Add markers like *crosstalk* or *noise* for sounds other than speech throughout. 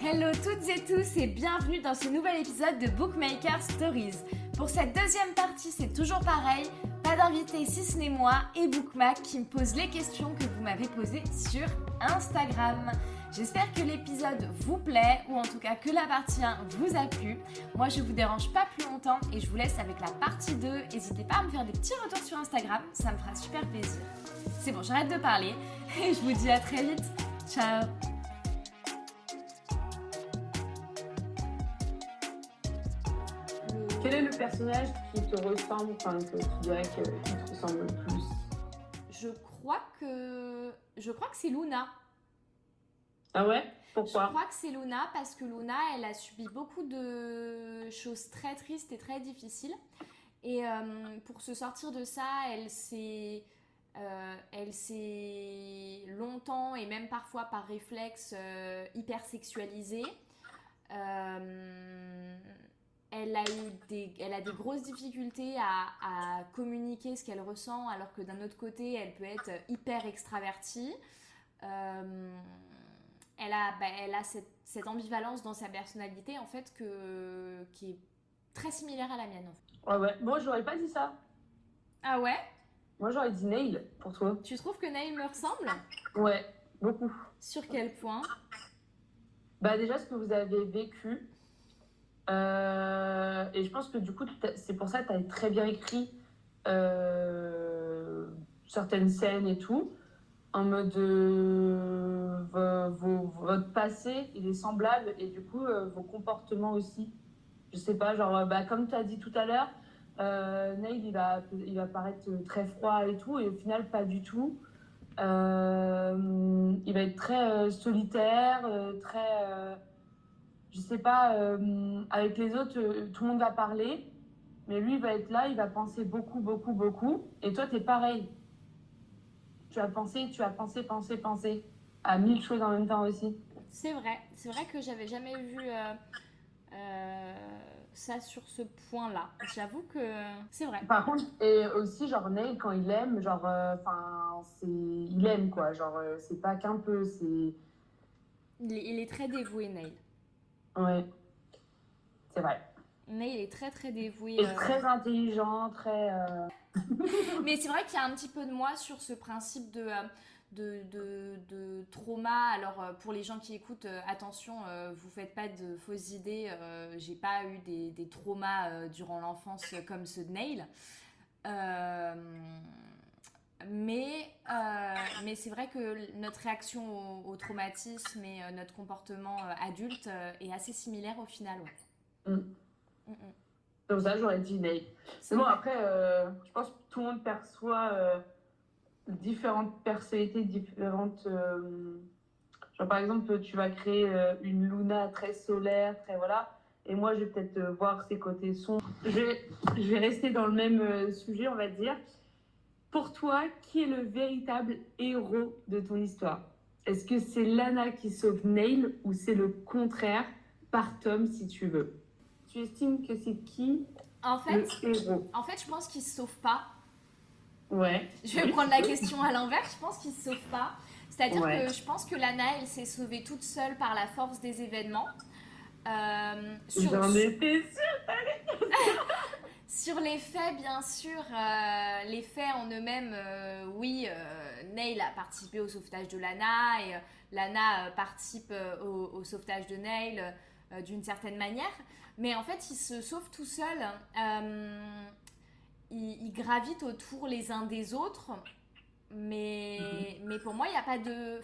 Hello toutes et tous et bienvenue dans ce nouvel épisode de Bookmaker Stories. Pour cette deuxième partie, c'est toujours pareil, pas d'invité si ce n'est moi et Bookmac qui me pose les questions que vous m'avez posées sur Instagram. J'espère que l'épisode vous plaît ou en tout cas que la partie 1 vous a plu. Moi je vous dérange pas plus longtemps et je vous laisse avec la partie 2. N'hésitez pas à me faire des petits retours sur Instagram, ça me fera super plaisir. C'est bon, j'arrête de parler et je vous dis à très vite. Ciao Quel est le personnage qui te ressemble, enfin que tu dirais qu'il te ressemble le plus? Je crois que je crois que c'est Luna. Ah ouais? Je Pourquoi crois que c'est Luna parce que Luna, elle a subi beaucoup de choses très tristes et très difficiles. Et euh, pour se sortir de ça, elle s'est, euh, elle s'est longtemps et même parfois par réflexe euh, hyper sexualisée. Euh, elle a eu des, elle a des grosses difficultés à, à communiquer ce qu'elle ressent, alors que d'un autre côté, elle peut être hyper extravertie. Euh, elle a, bah, elle a cette, cette ambivalence dans sa personnalité en fait que, qui est très similaire à la mienne. en fait. Ouais ouais. Moi j'aurais pas dit ça. Ah ouais? Moi j'aurais dit Nail pour toi. Tu trouves que Naïm me ressemble? Ouais, beaucoup. Sur quel point? Bah déjà ce que vous avez vécu. Euh, et je pense que du coup c'est pour ça que tu as très bien écrit euh, certaines scènes et tout. En mode euh, vo- vo- votre passé il est semblable et du coup vos comportements aussi. Je sais pas, genre bah, comme tu as dit tout à l'heure, Neil il va, il va paraître très froid et tout et au final pas du tout. Il va être très solitaire, très. Je sais pas, euh, avec les autres, euh, tout le monde va parler, mais lui, il va être là, il va penser beaucoup, beaucoup, beaucoup. Et toi, t'es pareil. Tu vas penser, tu vas penser, penser, penser à mille choses en même temps aussi. C'est vrai, c'est vrai que j'avais jamais vu euh, ça sur ce point-là. J'avoue que c'est vrai. Par contre, et aussi, genre, Neil, quand il aime, genre, enfin, c'est. Il aime, quoi. Genre, c'est pas qu'un peu, c'est. Il il est très dévoué, Neil. Ouais. C'est vrai. Neil est très très dévoué. Et euh, très intelligent, très. euh, *laughs* Mais c'est vrai qu'il y a un petit peu de moi sur ce principe de, euh, de, de, de trauma. Alors, pour les gens qui écoutent, euh, attention, euh, vous faites pas de fausses idées. euh, J'ai pas eu des, des traumas durant l'enfance comme ceux de Neil. Mais euh, mais c'est vrai que notre réaction au, au traumatisme et euh, notre comportement euh, adulte est assez similaire au final. ouais. Mm. Mm, mm. Comme ça, j'aurais dit. C'est Mais bon, vrai. après, je pense que tout le monde perçoit différentes personnalités, différentes. genre, par exemple, tu vas créer une Luna très solaire, très voilà. Et moi, je vais peut-être voir ses côtés sombres. Je vais, je vais rester dans le même sujet, on va dire. Pour toi, qui est le véritable héros de ton histoire? Est-ce que c'est Lana qui sauve Neil ou c'est le contraire par Tom, si tu veux? Tu estimes que c'est qui En fait, le héros? en fait, je pense qu'il se sauve pas. Ouais. Je vais prendre la question à l'envers, je pense qu'il se sauve pas. C'est-à-dire Ouais. que je pense que Lana, elle s'est sauvée toute seule par la force des événements. Euh, sur, J'en étais sûre. *laughs* sur les faits, bien sûr, euh, les faits en eux-mêmes, euh, oui, euh, Neil a participé au sauvetage de Lana et Lana participe au, au sauvetage de Neil d'une certaine manière. Mais en fait, il se sauve tout seul. Euh, il, il gravite autour les uns des autres. Mais, mais pour moi, il n'y a pas de.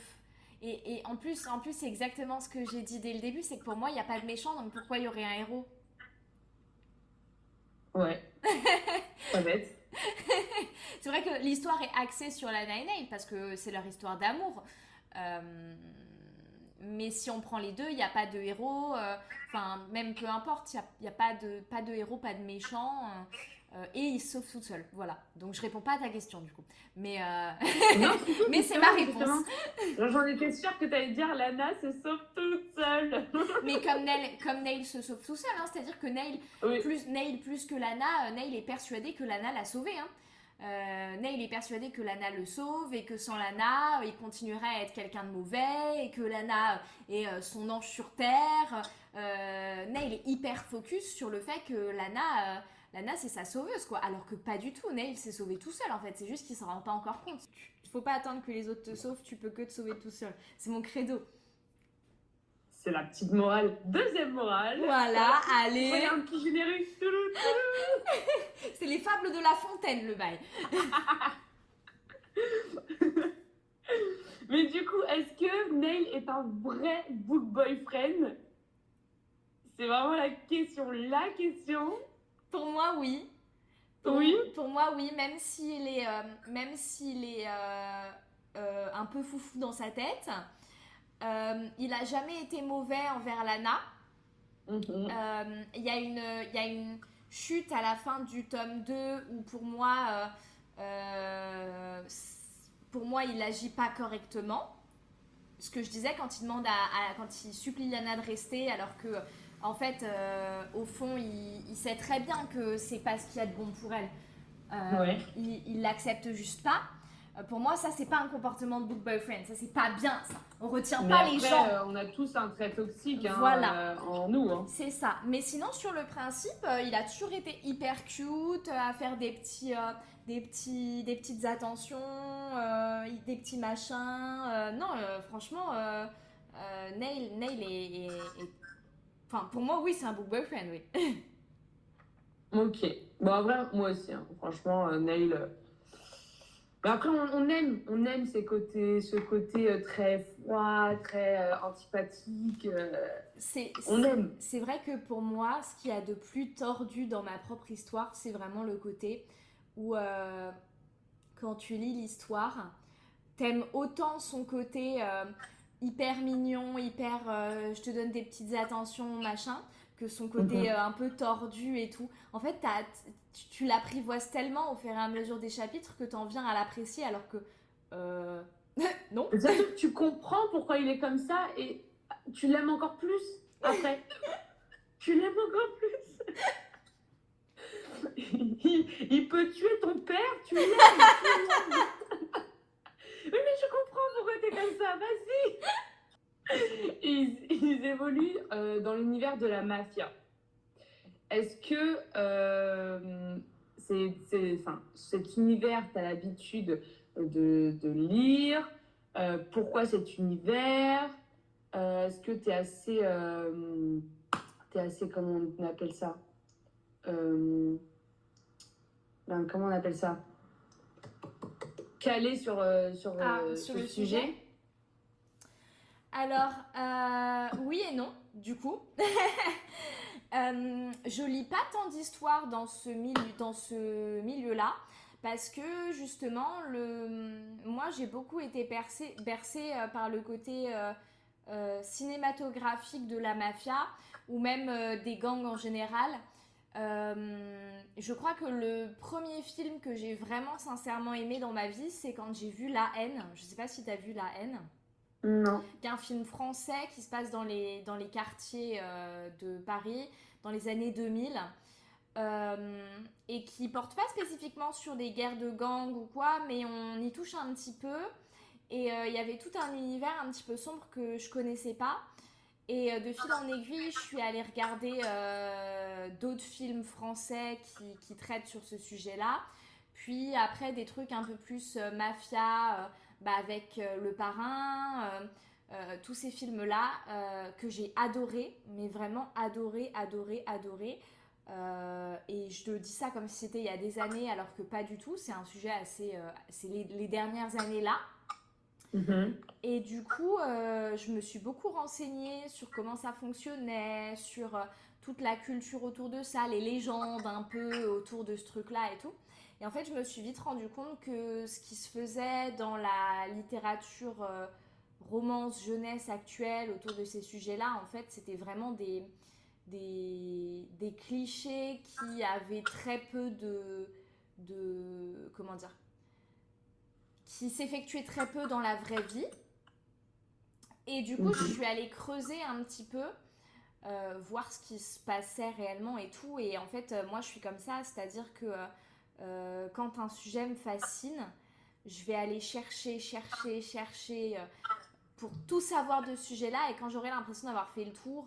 Et, et en plus, en plus c'est exactement ce que j'ai dit dès le début c'est que pour moi, il n'y a pas de méchant, donc pourquoi il y aurait un héros? Ouais. *laughs* Pas bête. *laughs* C'est vrai que l'histoire est axée sur la Nine Eight parce que c'est leur histoire d'amour. Euh, mais si on prend les deux, il n'y a pas de héros. euh, Enfin, même peu importe, il n'y a, pas, de, pas de héros, pas de méchants. Euh, et ils se sauvent tout seuls. Voilà. Donc je réponds pas à ta question du coup. Mais, euh, *laughs* Non, *laughs* mais c'est ma réponse. J'en étais sûre que tu allais dire Lana se sauve toute seule. *laughs* Mais comme Neil, comme Neil se sauve tout seul, hein, c'est-à-dire que Neil oui. plus, Neil plus que Lana, euh, Neil est persuadé que Lana l'a sauvé. hein. Euh, Neil est persuadé que Lana le sauve et que sans Lana, il continuerait à être quelqu'un de mauvais et que Lana est euh, son ange sur terre. Neil est hyper focus sur le fait que Lana, Lana c'est sa sauveuse quoi. Alors que pas du tout. Neil s'est sauvé tout seul en fait. C'est juste qu'il s'en rend pas encore compte. Il faut pas attendre que les autres te sauvent. Tu peux que te sauver tout seul. C'est mon credo. C'est la petite morale. Deuxième morale. Voilà, *laughs* allez. Regarde un petit générique. *laughs* C'est les fables de La Fontaine, le bail. *laughs* Mais du coup, est-ce que Neil est un vrai book boyfriend? C'est vraiment la question, la question. Pour moi, oui. oui. Pour moi, oui, même s'il est, euh, même s'il est euh, euh, un peu foufou dans sa tête. Euh, il a jamais été mauvais envers Lana. Mhm. Euh, il y, a une, y a une chute à la fin du tome 2 où pour moi, pour moi il agit pas correctement. Ce que je disais quand il demande à, quand il supplie Lana de rester alors que en fait au fond il, sait très bien que c'est pas ce qu'il y a de bon pour elle. Il l'accepte juste pas. Euh, pour moi, ça, c'est pas un comportement de book boyfriend. Ça, c'est pas bien, ça. On retient pas les gens. Euh, on a tous un trait toxique hein, voilà. Euh, en nous. Hein. C'est ça. Mais sinon, sur le principe, il a toujours été hyper cute, à faire des petits, des petits, des petites attentions, des petits machins. non, franchement, Neil, Neil est, Enfin, pour moi, oui, c'est un book boyfriend, oui. *laughs* ok. Bon, en vrai, moi aussi. Hein. Franchement, Neil après, on, aime, on aime ces côtés, ce côté euh, très froid, très euh, antipathique. Euh, c'est, on aime. C'est vrai que pour moi, ce qu'il y a de plus tordu dans ma propre histoire, c'est vraiment le côté où, quand tu lis l'histoire, t'aimes autant son côté hyper mignon, hyper je te donne des petites attentions, machin, que son côté mhm. un peu tordu et tout. En fait, t'as tu, l'apprivoises tellement au fur et à mesure des chapitres que tu en viens à l'apprécier alors que euh, *laughs* non. tu comprends pourquoi il est comme ça et tu l'aimes encore plus après. *laughs* tu l'aimes encore plus. *laughs* il, peut tuer ton père, tu l'aimes. oui, mais je comprends pourquoi tu es comme ça, vas-y. Ils, ils, évoluent euh, dans l'univers de la mafia. Est-ce que euh, c'est, enfin, cet univers, tu as l'habitude de, de lire euh, Pourquoi cet univers Est-ce que tu es assez, es assez, comment on appelle ça ben, Comment on appelle ça Calé sur, sur, ah, sur, le sujet, Alors, oui et non, du coup. *laughs* Euh, je lis pas tant d'histoires dans ce milieu-là parce que justement, moi j'ai beaucoup été bercée, euh, par le côté euh, cinématographique de la mafia ou même des gangs en général. je crois que le premier film que j'ai vraiment sincèrement aimé dans ma vie, c'est quand j'ai vu La haine. Je sais pas si tu as vu La haine. Non. C'est un film français qui se passe dans les, dans les quartiers euh, de Paris dans les années 2000 euh, et qui porte pas spécifiquement sur des guerres de gangs ou quoi, mais on y touche un petit peu. Et euh, il y avait tout un univers un petit peu sombre que je connaissais pas. Et de fil en aiguille, je suis allée regarder d'autres films français qui, qui, traitent sur ce sujet-là. Puis après, des trucs un peu plus mafia bah, avec euh, Le Parrain, euh, euh, tous ces films-là que j'ai adoré, mais vraiment adoré, adoré, adoré. et je te dis ça comme si c'était il y a des années, alors que pas du tout. C'est un sujet assez. c'est les, dernières années-là. Mm-hmm. Et du coup, je me suis beaucoup renseignée sur comment ça fonctionnait, sur toute la culture autour de ça, les légendes un peu autour de ce truc-là et tout. Et en fait, je me suis vite rendu compte que ce qui se faisait dans la littérature euh, romance, jeunesse actuelle autour de ces sujets-là, en fait, c'était vraiment des, des, des, clichés qui avaient très peu de. de comment dire Qui s'effectuaient très peu dans la vraie vie. Et du coup, je suis allée creuser un petit peu. Euh, voir ce qui se passait réellement et tout. Et en fait, euh, moi, je suis comme ça, c'est-à-dire que quand un sujet me fascine, je vais aller chercher, chercher, chercher pour tout savoir de ce sujet-là. Et quand j'aurai l'impression d'avoir fait le tour,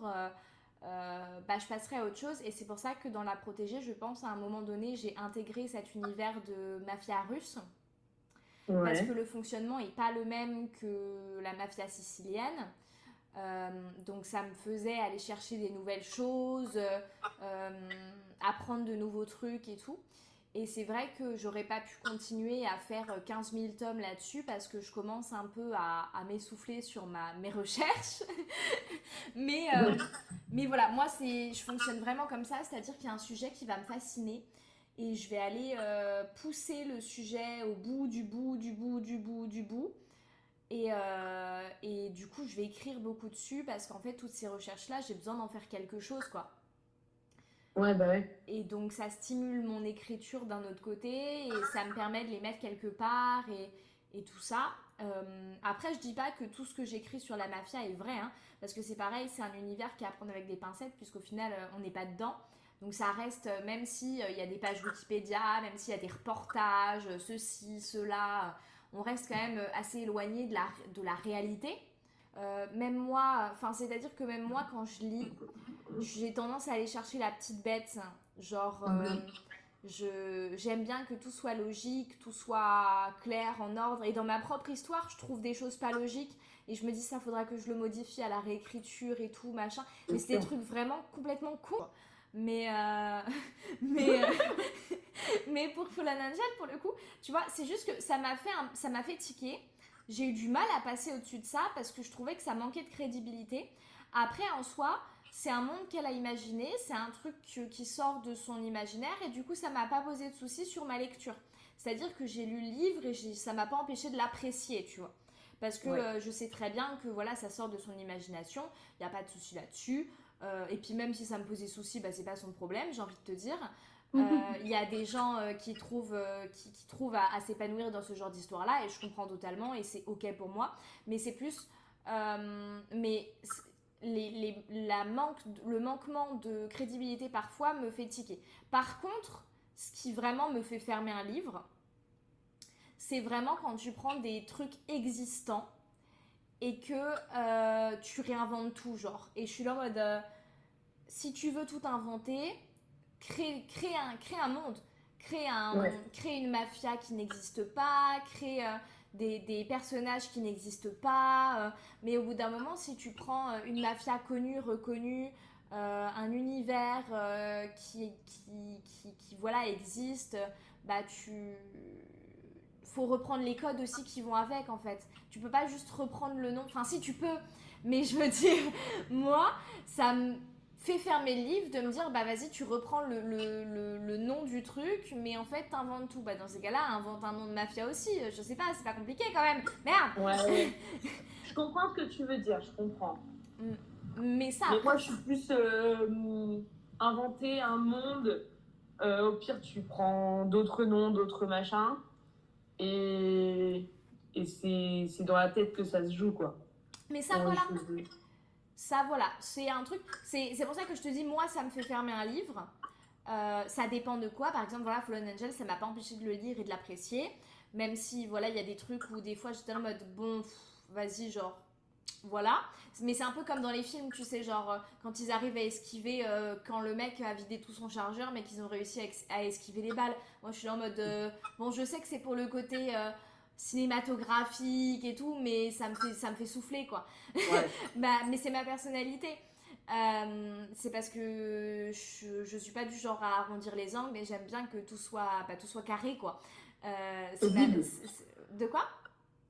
bah, je passerai à autre chose. Et c'est pour ça que dans La Protégée, je pense à un moment donné, j'ai intégré cet univers de mafia russe. Parce que le fonctionnement n'est pas le même que la mafia sicilienne. Euh, donc ça me faisait aller chercher des nouvelles choses, euh, apprendre de nouveaux trucs et tout. Et c'est vrai que j'aurais pas pu continuer à faire 15 000 tomes là-dessus parce que je commence un peu à, m'essouffler sur ma, mes *laughs* recherches. mais, euh, mais voilà, moi je fonctionne vraiment comme ça, c'est-à-dire qu'il y a un sujet qui va me fasciner et je vais aller euh, pousser le sujet au bout du bout du bout du bout du bout. Et, euh, et du coup, je vais écrire beaucoup dessus parce qu'en fait, toutes ces recherches-là, j'ai besoin d'en faire quelque chose, quoi. Bah. Et donc, ça stimule mon écriture d'un autre côté et ça me permet de les mettre quelque part et, et tout ça. Euh, après, je dis pas que tout ce que j'écris sur la mafia est vrai, hein, parce que c'est pareil, c'est un univers qui à prendre avec des pincettes, puisqu'au final, on n'est pas dedans. Donc ça reste, euh, même s'il euh, y a des pages Wikipédia, même s'il y a des reportages, euh, ceci, cela, on reste quand même assez éloigné de la réalité. Même moi, enfin c'est-à-dire que même moi quand je lis, j'ai tendance à aller chercher la petite bête, genre je j'aime bien que tout soit logique, tout soit clair, en ordre. Et dans ma propre histoire, je trouve des choses pas logiques et je me dis ça faudra que je le modifie à la réécriture et tout machin. Mais c'est des trucs vraiment complètement courts. Mais, euh, *laughs* mais, euh, *laughs* mais pour Fallen Angel, pour le coup, tu vois, c'est juste que ça m'a fait, ça m'a fait tiquer. J'ai eu du mal à passer au-dessus de ça parce que je trouvais que ça manquait de crédibilité. Après, en soi, c'est un monde qu'elle a imaginé, c'est un truc qui sort de son imaginaire et du coup, ça m'a pas posé de soucis sur ma lecture. C'est-à-dire que j'ai lu le livre et ça m'a pas empêché de l'apprécier, tu vois. Parce que euh, je sais très bien que voilà, ça sort de son imagination, il n'y a pas de souci là-dessus. Euh, et puis même si ça me posait souci, bah, c'est pas son problème, j'ai envie de te dire. Euh, *laughs* il y a des gens euh, qui trouvent, qui, qui, trouvent à, s'épanouir dans ce genre d'histoire-là et je comprends totalement et c'est ok pour moi. Mais c'est plus... mais les, les, la manque, le manquement de crédibilité parfois me fait tiquer. Par contre, ce qui vraiment me fait fermer un livre, c'est vraiment quand tu prends des trucs existants et que euh, tu réinventes tout, genre. Et je suis là en mode, euh, si tu veux tout inventer, crée, crée, un, monde, crée, un, crée une mafia qui n'existe pas, crée euh, des, des, personnages qui n'existent pas. mais au bout d'un moment, si tu prends une mafia connue, reconnue, un univers qui, qui, qui, qui, voilà, existe, bah tu faut reprendre les codes aussi qui vont avec en fait. Tu peux pas juste reprendre le nom. Enfin, si tu peux, mais je veux dire, *laughs* moi, ça me fait fermer le livre de me dire bah vas-y tu reprends le, le, le, nom du truc mais en fait t'inventes tout. Bah dans ces cas-là invente un nom de mafia aussi. Je sais pas c'est pas compliqué quand même. Merde. Ouais, *laughs* je comprends ce que tu veux dire je comprends. Mais ça mais moi je suis plus euh, inventer un monde euh, au pire tu prends d'autres noms d'autres machins et, et c'est dans la tête que ça se joue, quoi. Mais ça, voilà. Ça, voilà. C'est un truc. C'est pour ça que je te dis, moi, ça me fait fermer un livre. Euh, ça dépend de quoi. Par exemple, voilà, Fallen Angel, ça m'a pas empêché de le lire et de l'apprécier. Même si, voilà, il y a des trucs où des fois j'étais en mode, bon, vas-y, genre, voilà. Mais c'est un peu comme dans les films, tu sais, genre, euh, quand ils arrivent à esquiver, euh, quand le mec a vidé tout son chargeur, mais qu'ils ont réussi à, esquiver les balles. Moi, je suis en mode, bon, je sais que c'est pour le côté cinématographique et tout, mais ça me fait, ça me fait souffler, quoi. *laughs* bah, mais c'est ma personnalité. c'est parce que je, je suis pas du genre à arrondir les angles, mais j'aime bien que tout soit, bah, tout soit carré, quoi. de quoi?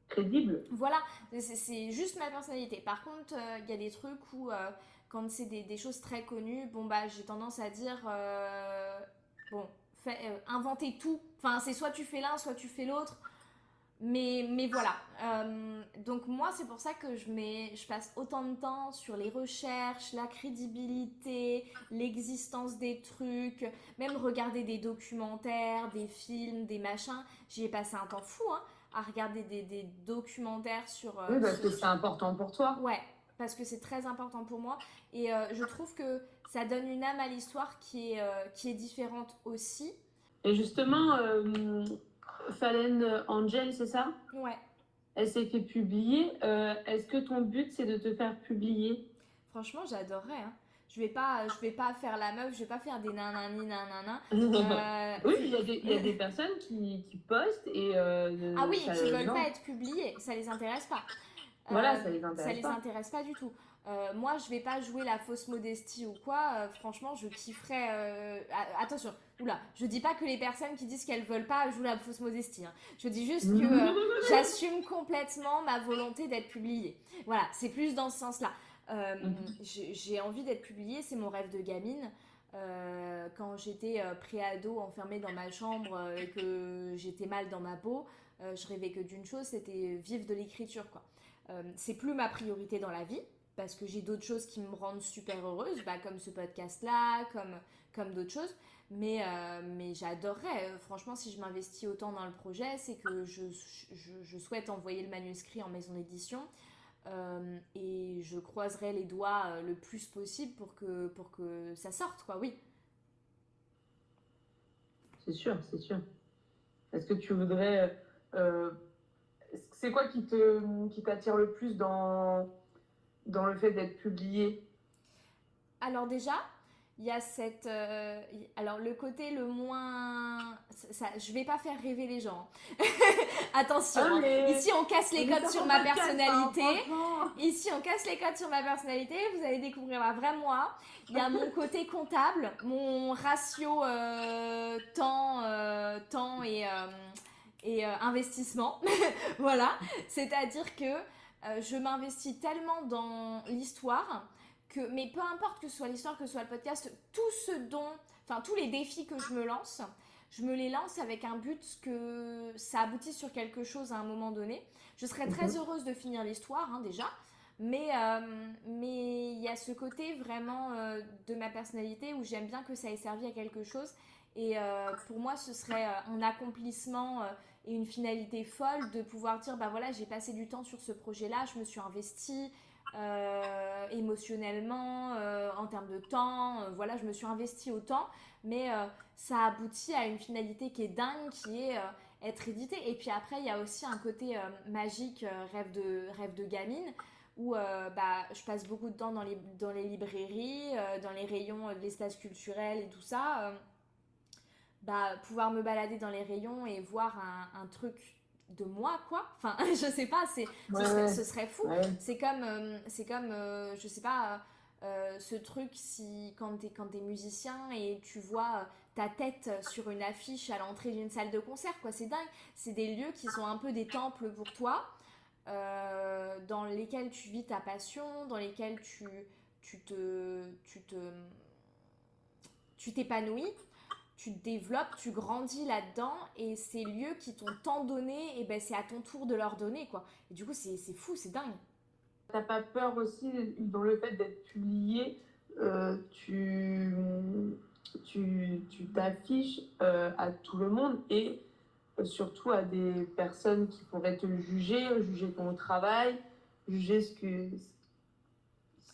Crédible. Voilà, c'est juste ma personnalité. Par contre, euh, il y a des trucs où, euh, quand c'est des, choses très connues, bon, bah, j'ai tendance à dire, euh, bon, fait, inventer tout. Enfin, c'est soit tu fais l'un, soit tu fais l'autre. Mais, mais voilà. donc, moi, c'est pour ça que je, mets, je passe autant de temps sur les recherches, la crédibilité, l'existence des trucs, même regarder des documentaires, des films, des machins. J'y ai passé un temps fou, hein à regarder des, documentaires sur... Euh, oui, parce que c'est important pour toi. Ouais, parce que c'est très important pour moi. Et euh, je trouve que ça donne une âme à l'histoire qui, est euh, qui est différente aussi. Et justement, euh, Fallen Angel, c'est ça? Ouais. Elle s'est fait publier. Euh, Est-ce que ton but, c'est de te faire publier? Franchement, j'adorerais. Hein. Je vais pas, je vais pas faire la meuf, je vais pas faire des nanani nanana. *laughs* Euh, Oui, il y, a des- il y a des personnes qui, qui postent et. euh, Ah oui, qui veulent non. pas être publiés, ça les intéresse pas. Voilà, Euh, ça les intéresse Ça les pas. intéresse pas du tout. Euh, moi, je vais pas jouer la fausse modestie ou quoi. euh, franchement, je kifferais. euh, attention, oula, je dis pas que les personnes qui disent qu'elles veulent pas jouent la fausse modestie. hein. Je dis juste que euh, *laughs* j'assume complètement ma volonté d'être publiée. Voilà, c'est plus dans ce sens-là. Euh, Mhm. j'ai j'ai envie d'être publiée, c'est mon rêve de gamine. Euh, quand j'étais pré-ado enfermée dans ma chambre et que j'étais mal dans ma peau, je rêvais que d'une chose, c'était vivre de l'écriture. quoi. C'est plus ma priorité dans la vie parce que j'ai d'autres choses qui me rendent super heureuse, bah, comme ce podcast-là, comme, comme d'autres choses. Mais, euh, mais j'adorerais, euh, franchement, si je m'investis autant dans le projet, c'est que je, je, je souhaite envoyer le manuscrit en maison d'édition. euh, et je croiserai les doigts le plus possible pour que, pour que ça sorte, quoi, oui. C'est sûr, c'est sûr. Est-ce que tu voudrais. euh, c'est quoi qui te qui t'attire le plus dans, dans le fait d'être publié? Alors déjà, il y a cette... euh, alors le côté le moins... Ça, je vais pas faire rêver les gens. *laughs* Attention, Ah, hein. mais- ici on casse les Mais codes sur ma hein, personnalité. Ici, on casse les codes sur ma personnalité, vous allez découvrir ma vraie moi. Il y a mon côté comptable, mon ratio euh, temps, euh, temps et, et investissement. *laughs* voilà, c'est-à-dire que euh, je m'investis tellement dans l'histoire que, mais peu importe que ce soit l'histoire, que ce soit le podcast, tout ce dont, enfin tous les défis que je me lance, je me les lance avec un but que ça aboutisse sur quelque chose à un moment donné. Je serais très heureuse de finir l'histoire, hein, déjà. Mais euh, mais il y a ce côté vraiment euh, de ma personnalité où j'aime bien que ça ait servi à quelque chose. Et euh, pour moi, ce serait un accomplissement et une finalité folle de pouvoir dire bah voilà, j'ai passé du temps sur ce projet-là, je me suis investie euh, émotionnellement, euh, en termes de temps, euh, voilà, je me suis investie autant, mais ça aboutit à une finalité qui est dingue, qui est être édité. Et puis après, il y a aussi un côté magique, rêve, de, rêve de gamine, où bah, je passe beaucoup de temps dans les, librairies, dans les rayons de l'espace culturel et tout ça. bah, pouvoir me balader dans les rayons et voir un truc de moi, quoi. Enfin, *laughs* je sais pas, c'est, ce, serait, ouais. ce serait fou. Ouais. C'est comme, euh, c'est comme euh, je sais pas, euh, ce truc si quand t'es quand t'es musicien et tu vois ta tête sur une affiche à l'entrée d'une salle de concert, quoi. C'est dingue. C'est des lieux qui sont un peu des temples pour toi, dans lesquels tu vis ta passion, dans lesquels tu, tu te, tu te, tu t'épanouis. Tu te développes, tu grandis là-dedans et ces lieux qui t'ont tant donné, et ben c'est à ton tour de leur donner quoi. Du coup c'est fou, c'est dingue. T'as pas peur aussi dans le fait d'être publié, euh, tu tu t'affiches euh, à tout le monde et euh, surtout à des personnes qui pourraient te juger, juger ton travail, juger ce que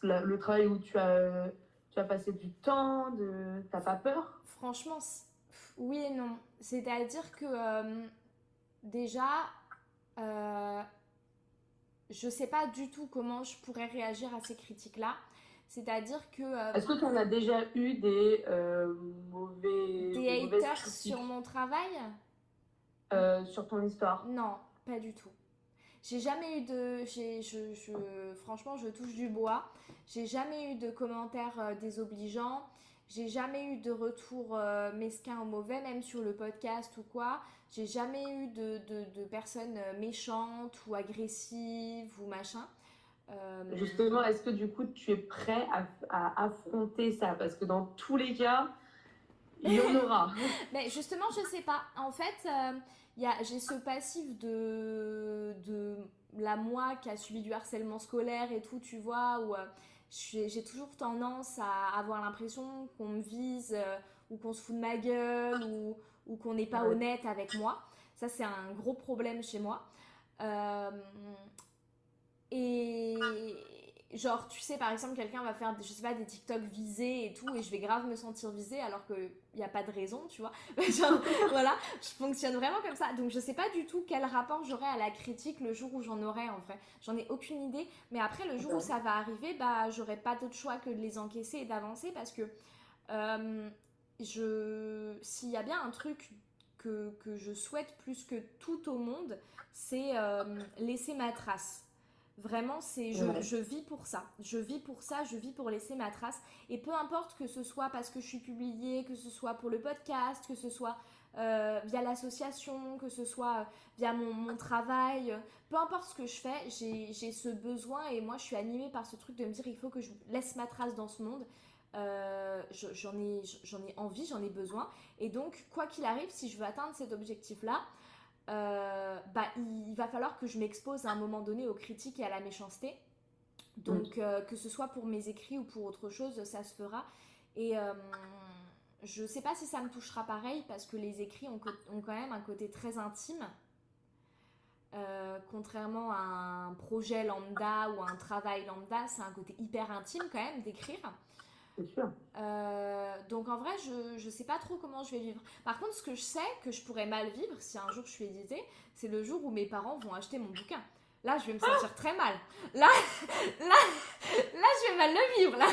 le travail où tu as tu as passé du temps, de t'as pas peur? Franchement, oui et non. C'est-à-dire que euh, déjà, euh, je sais pas du tout comment je pourrais réagir à ces critiques-là. C'est-à-dire que euh, Est-ce que tu en as déjà eu des euh, mauvais des haters critiques, sur mon travail, sur ton histoire? Non, pas du tout. J'ai jamais eu de, j'ai, je, je- franchement, je touche du bois. J'ai jamais eu de commentaires euh, désobligeants. J'ai jamais eu de retour euh, mesquin ou mauvais, même sur le podcast ou quoi. J'ai jamais eu de, de, de personnes euh, méchantes ou agressives ou machin. Euh, Justement, est-ce que du coup tu es prêt à, à affronter ça? Parce que dans tous les cas, il y en aura. *laughs* Mais justement, je sais pas. En fait, euh, j'ai ce passif de, de la moi qui a subi du harcèlement scolaire et tout, tu vois, où euh, j'ai toujours tendance à avoir l'impression qu'on me vise euh, ou qu'on se fout de ma gueule ou, ou qu'on n'est pas honnête avec moi. Ça, c'est un gros problème chez moi. Euh, et genre, tu sais, par exemple, quelqu'un va faire, je sais pas, des TikTok visés et tout, et je vais grave me sentir visée alors qu'il n'y a pas de raison, tu vois. *laughs* genre, *laughs* voilà, je fonctionne vraiment comme ça. Donc, je sais pas du tout quel rapport j'aurai à la critique le jour où j'en aurai, en vrai. J'en ai aucune idée. Mais après, le jour où ça va arriver, bah, j'aurai pas d'autre choix que de les encaisser et d'avancer parce que euh, je... s'il y a bien un truc que, que, je souhaite plus que tout au monde, c'est euh, laisser ma trace Vraiment, c'est je, vis pour ça. Je vis pour ça, je vis pour laisser ma trace. Et peu importe que ce soit parce que je suis publiée, que ce soit pour le podcast, que ce soit euh, via l'association, que ce soit euh, via mon, travail, peu importe ce que je fais, j'ai ce besoin et moi je suis animée par ce truc de me dire il faut que je laisse ma trace dans ce monde. Euh, j'en ai, ai envie, j'en ai besoin. Et donc, quoi qu'il arrive, si je veux atteindre cet objectif-là, euh, bah, il va falloir que je m'expose à un moment donné aux critiques et à la méchanceté. Donc, euh, que ce soit pour mes écrits ou pour autre chose, ça se fera. Et euh, je sais pas si ça me touchera pareil parce que les écrits ont, ont quand même un côté très intime. contrairement à un projet lambda ou un travail lambda, c'est un côté hyper intime quand même d'écrire. C'est sûr. Euh, donc en vrai, je ne sais pas trop comment je vais vivre. Par contre, ce que je sais que je pourrais mal vivre si un jour je suis éditée, c'est le jour où mes parents vont acheter mon bouquin. Là, je vais me sentir très mal. Là, *laughs* là, là, je vais mal le vivre. Là.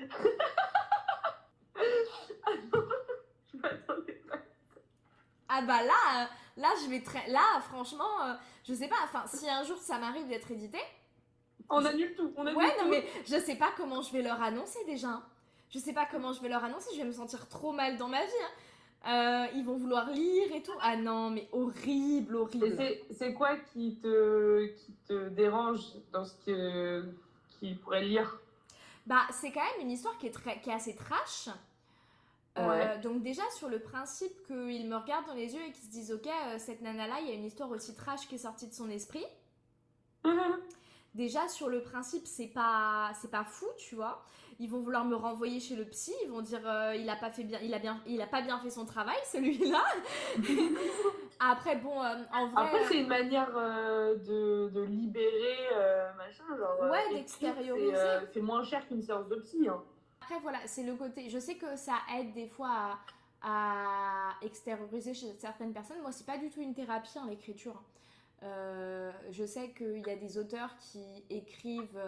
*laughs* ah bah là, là, je vais très, là, franchement, euh, je sais pas. Enfin, si un jour ça m'arrive d'être édité, on annule tout. On annule ouais, non, mais je sais pas comment je vais leur annoncer déjà. Je sais pas comment je vais leur annoncer. Je vais me sentir trop mal dans ma vie. Hein. Euh, ils vont vouloir lire et tout. Ah non, mais horrible, horrible. C'est quoi qui te, qui te dérange dans ce que qu'ils pourraient lire? Bah, c'est quand même une histoire qui est, très, qui est assez trash. Euh, donc déjà sur le principe qu'ils me regardent dans les yeux et qu'ils se disent ok euh, cette nana là il y a une histoire aussi trash qui est sortie de son esprit *laughs* déjà sur le principe c'est pas c'est pas fou tu vois ils vont vouloir me renvoyer chez le psy ils vont dire euh, il a pas fait bien il a bien il a pas bien fait son travail celui-là *laughs* après bon euh, en vrai après c'est une manière euh, de, de, libérer machin genre ouais d'extérioriser c'est moins cher qu'une séance de psy hein. après voilà c'est le côté je sais que ça aide des fois à, à extérioriser chez certaines personnes moi c'est pas du tout une thérapie en l'écriture hein. Euh, je sais qu'il y a des auteurs qui écrivent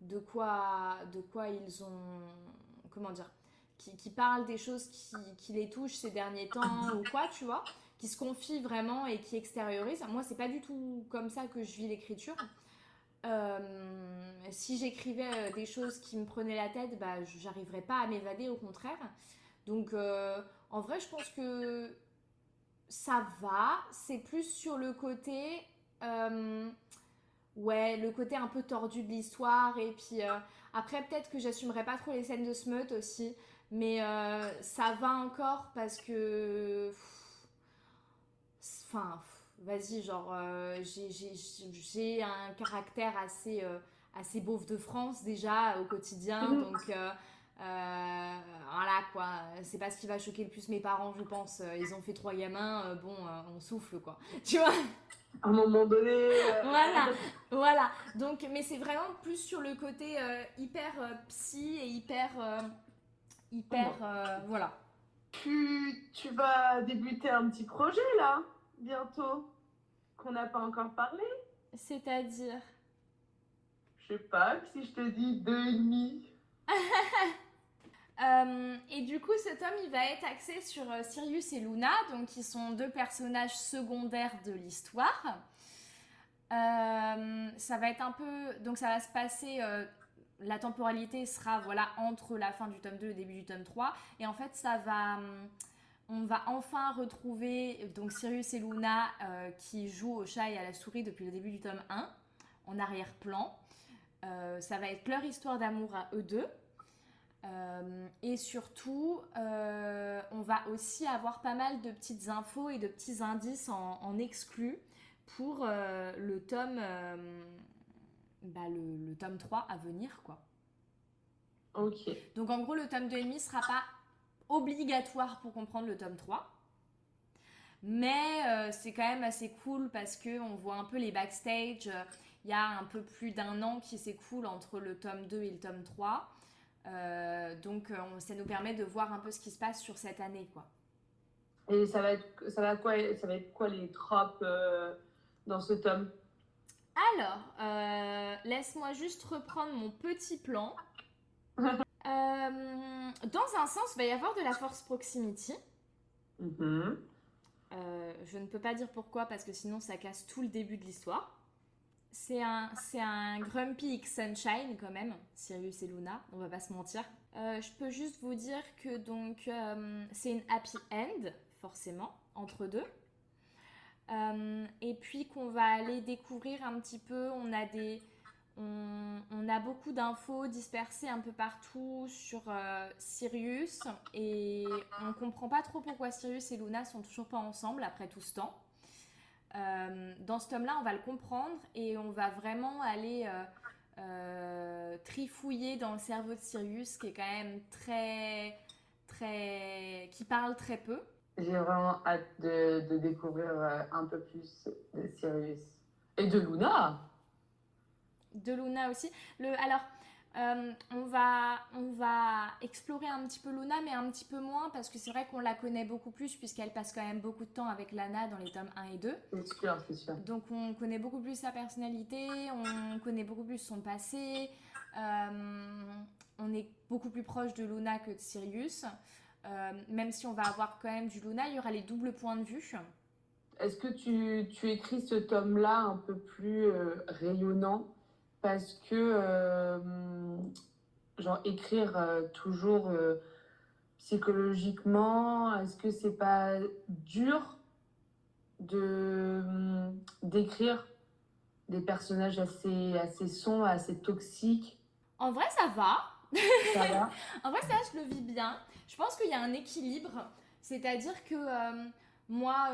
de quoi, de quoi ils ont. Comment dire qui, parlent des choses qui, qui, les touchent ces derniers temps ou quoi, tu vois Qui se confient vraiment et qui extériorisent. Moi, c'est pas du tout comme ça que je vis l'écriture. Euh, si j'écrivais euh, des choses qui me prenaient la tête, bah, j'arriverais pas à m'évader, au contraire. Donc, en vrai, je pense que ça va. C'est plus sur le côté euh, ouais, le côté un peu tordu de l'histoire. Et puis euh, après, peut-être que j'assumerai pas trop les scènes de smut aussi. Mais euh, ça va encore parce que. Enfin, vas-y, genre, j'ai un caractère assez, assez beauf de France déjà au quotidien. Mhm. Donc. voilà quoi, c'est pas ce qui va choquer le plus mes parents, je pense. Ils ont fait trois gamins, bon, on souffle quoi. *laughs* Tu vois? À un moment donné. Euh, voilà, *laughs* voilà. Donc, mais c'est vraiment plus sur le côté euh, hyper euh, psy et hyper, hyper, voilà. Tu, tu vas débuter un petit projet là, bientôt, qu'on n'a pas encore parlé. C'est-à-dire? Je sais pas, si je te dis deux et demi. *laughs* Euh, et du coup, cet homme, il va être axé sur euh, Sirius et Luna, donc qui sont deux personnages secondaires de l'histoire. Euh, ça va être un peu, donc ça va se passer. la temporalité sera voilà entre la fin du tome 2 et le début du tome 3 et en fait ça va on va enfin retrouver donc Sirius et Luna qui jouent au chat et à la souris depuis le début du tome 1 en arrière-plan. ça va être leur histoire d'amour à eux deux. Euh, et surtout, euh, on va aussi avoir pas mal de petites infos et de petits indices en, exclu pour euh, le tome bah, le, tome 3 à venir quoi. Ok. Donc en gros le tome 2,5 sera pas obligatoire pour comprendre le tome 3. Mais c'est quand même assez cool parce que on voit un peu les backstage il y a un peu plus d'un an qui s'écoule entre le tome 2 et le tome 3. Donc ça nous permet de voir un peu ce qui se passe sur cette année. quoi. Et ça va être, ça va quoi, ça va être quoi les tropes dans ce tome? Alors, laisse-moi juste reprendre mon petit plan. *laughs* dans un sens, il va y avoir de la force proximity. Mhm. Euh, je ne peux pas dire pourquoi parce que sinon ça casse tout le début de l'histoire. C'est un, c'est un Grumpy Sunshine quand même, Sirius et Luna, on va pas se mentir. Euh, je peux juste vous dire que donc euh, c'est une happy end, forcément, entre deux. et puis qu'on va aller découvrir un petit peu, on a des, on, a beaucoup d'infos dispersées un peu partout sur euh, Sirius et on comprend pas trop pourquoi Sirius et Luna sont toujours pas ensemble après tout ce temps. Euh, dans ce tome-là, on va le comprendre et on va vraiment aller euh, trifouiller dans le cerveau de Sirius qui est quand même très, très, qui parle très peu. J'ai vraiment hâte de, de découvrir un peu plus de Sirius et de Luna de Luna aussi. Le, alors, euh, on, va, on va explorer un petit peu Luna, mais un petit peu moins, parce que c'est vrai qu'on la connaît beaucoup plus, puisqu'elle passe quand même beaucoup de temps avec Lana dans les tomes 1 et 2. C'est sûr, c'est sûr. Donc on connaît beaucoup plus sa personnalité, on connaît beaucoup plus son passé, euh, on est beaucoup plus proche de Luna que de Sirius. Euh, même si on va avoir quand même du Luna, il y aura les doubles points de vue. Est-ce que tu, tu écris ce tome-là un peu plus rayonnant? Parce que, euh, genre, écrire euh, toujours euh, psychologiquement, est-ce que c'est pas dur de d'écrire des personnages assez, assez sombres, assez toxiques? En vrai, ça va. Ça va? *laughs* En vrai, ça, je le vis bien. Je pense qu'il y a un équilibre. C'est-à-dire que moi,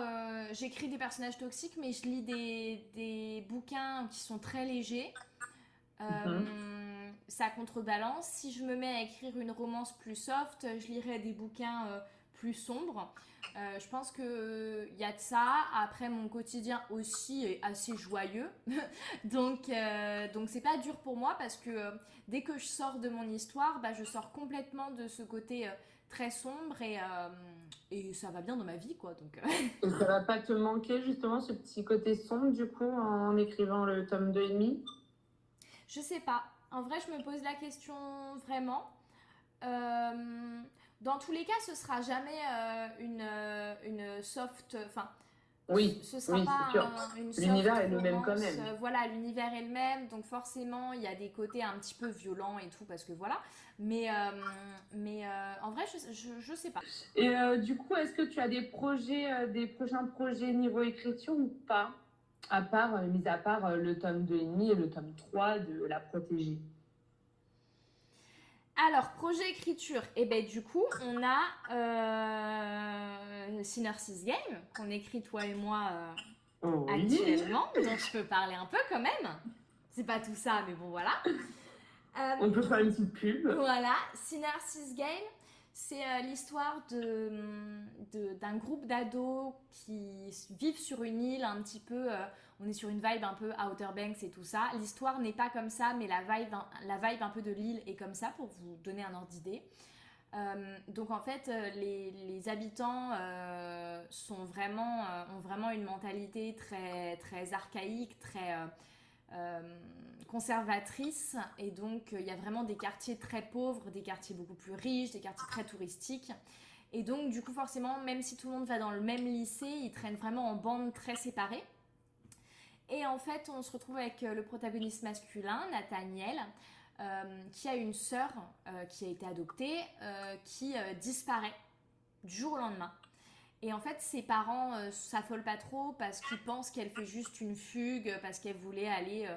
j'écris des personnages toxiques, mais je lis des, des, bouquins qui sont très légers. Euh, mhm. Ça contrebalance. Si je me mets à écrire une romance plus soft, je lirai des bouquins euh, plus sombres. Euh, je pense qu'il y a de ça. Après, mon quotidien aussi est assez joyeux. *laughs* donc, donc c'est pas dur pour moi parce que dès que je sors de mon histoire, bah, je sors complètement de ce côté très sombre et, et ça va bien dans ma vie. quoi. Donc, *laughs* et ça va pas te manquer justement ce petit côté sombre du coup en écrivant le tome 2 et demi? Je sais pas. En vrai, je me pose la question vraiment. Euh, dans tous les cas, ce sera jamais euh, une, euh, une soft. Enfin. Oui, ce sera pas une L'univers est le même quand même. voilà, l'univers est le même, donc forcément, il y a des côtés un petit peu violents et tout, parce que voilà. Mais, mais en vrai, je, je, je, sais pas. Et du coup, est-ce que tu as des projets, des prochains projets niveau écriture ou pas? À part, euh, mis à part euh, le tome 2,5 et le tome 3 de La Protégée alors, projet écriture, et eh ben du coup, on a euh, Synopsis Game, qu'on écrit toi et moi euh, actuellement, dont je peux parler un peu quand même. C'est pas tout ça, mais bon, voilà. on peut faire une petite pub. Voilà, Synopsis Game, c'est euh, l'histoire d'un groupe d'ados qui vivent sur une île un petit peu. Euh, on est sur une vibe un peu Outer Banks et tout ça. L'histoire n'est pas comme ça, mais la vibe, la vibe un peu de l'île est comme ça pour vous donner un ordre d'idée. Euh, donc en fait, les, habitants ont vraiment une mentalité très archaïque, très conservatrice et donc euh, il y a vraiment des quartiers très pauvres, des quartiers beaucoup plus riches, des quartiers très touristiques. Et donc du coup forcément, même si tout le monde va dans le même lycée, ils traînent vraiment en bandes très séparées. Et en fait, on se retrouve avec euh, le protagoniste masculin, Nathaniel, euh, qui a une sœur qui a été adoptée, qui disparaît du jour au lendemain. Et en fait, ses parents s'affolent pas trop parce qu'ils pensent qu'elle fait juste une fugue, parce qu'elle voulait aller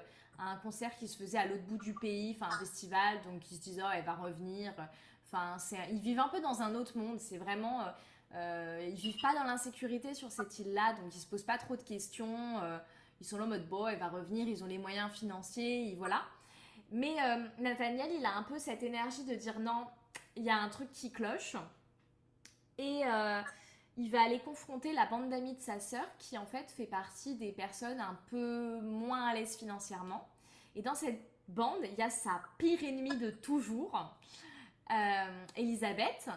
un concert qui se faisait à l'autre bout du pays, enfin un festival, donc ils se disent oh elle va revenir. Enfin, ils vivent un peu dans un autre monde. C'est vraiment, euh, euh, ils vivent pas dans l'insécurité sur cette île-là, donc ils se posent pas trop de questions. Euh, ils sont là en mode bon, elle va revenir, ils ont les moyens financiers, voilà. Mais Nathaniel, il a un peu cette énergie de dire non, il y a un truc qui cloche. Et il va aller confronter la bande d'amis de sa sœur qui en fait fait partie des personnes un peu moins à l'aise financièrement. Et dans cette bande, il y a sa pire ennemie de toujours, euh, Elisabeth.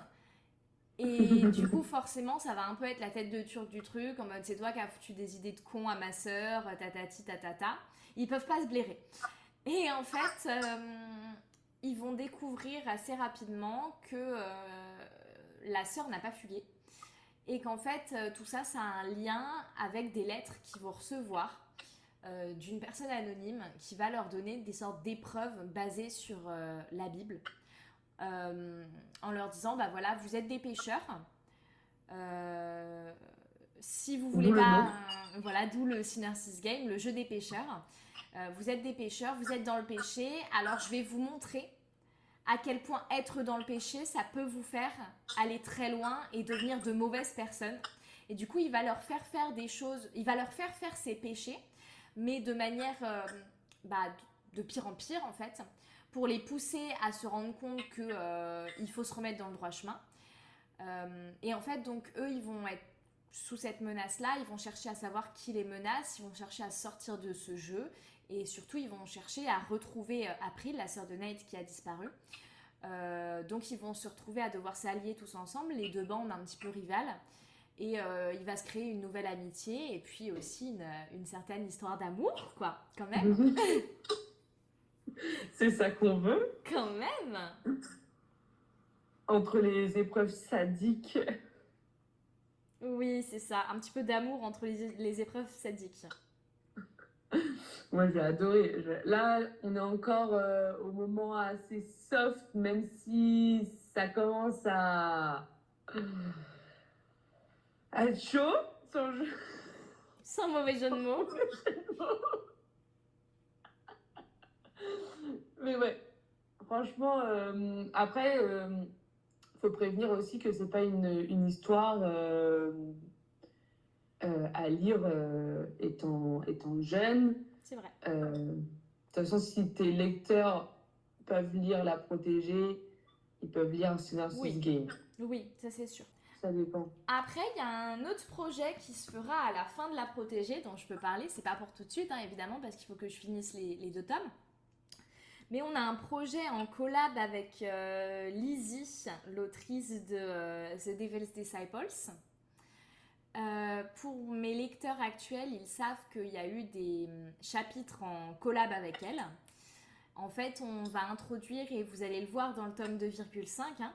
Et *laughs* du coup, forcément, ça va un peu être la tête de turc du truc, en mode c'est toi qui as foutu des idées de con à ma sœur, tatati tatata. Ils peuvent pas se blairer. Et en fait, euh, ils vont découvrir assez rapidement que euh, la sœur n'a pas fugué et qu'en fait tout ça ça a un lien avec des lettres qu'ils vont recevoir euh, d'une personne anonyme qui va leur donner des sortes d'épreuves basées sur euh, la Bible en leur disant bah voilà vous êtes des pécheurs si vous voulez pas voilà d'où le Synthesis Game le jeu des pécheurs vous êtes des pécheurs vous êtes dans le péché alors je vais vous montrer à quel point être dans le péché, ça peut vous faire aller très loin et devenir de mauvaises personnes. Et du coup, il va leur faire faire des choses, il va leur faire faire ces péchés, mais de manière euh, bah, de pire en pire en fait, pour les pousser à se rendre compte qu'il euh, faut se remettre dans le droit chemin. Euh, et en fait, donc eux, ils vont être sous cette menace-là, ils vont chercher à savoir qui les menace, ils vont chercher à sortir de ce jeu, et surtout, ils vont chercher à retrouver April, la sœur de Nate qui a disparu. Donc ils vont se retrouver à devoir s'allier tous ensemble, les deux bandes un petit peu rivales. Et euh, il va se créer une nouvelle amitié et puis aussi une, certaine histoire d'amour, quoi, quand même. C'est ça qu'on veut. Quand même. Entre les épreuves sadiques. Oui, c'est ça. Un petit peu d'amour entre les épreuves sadiques. Moi, j'ai adoré. Là, on est encore euh, au moment assez soft, même si ça commence à, être chaud. Sans, sans mauvais jeu de mots. Mais ouais, franchement, euh, après, il euh, faut prévenir aussi que c'est pas une, une histoire à lire étant, étant jeune. C'est vrai. Euh, de toute façon, si tes lecteurs peuvent lire La Protégée, ils peuvent lire Synopsis oui. Game. Oui, ça c'est sûr. Après, il y a un autre projet qui se fera à la fin de La Protégée dont je peux parler. C'est pas pour tout de suite, hein, évidemment, parce qu'il faut que je finisse les, deux tomes. Mais on a un projet en collab avec euh, Lizzie, l'autrice de euh, The Devil's Disciples. Euh, pour mes lecteurs actuels, ils savent qu'il y a eu des hum, chapitres en collab avec elle. En fait, on va introduire, et vous allez le voir dans le tome 2,5, hein,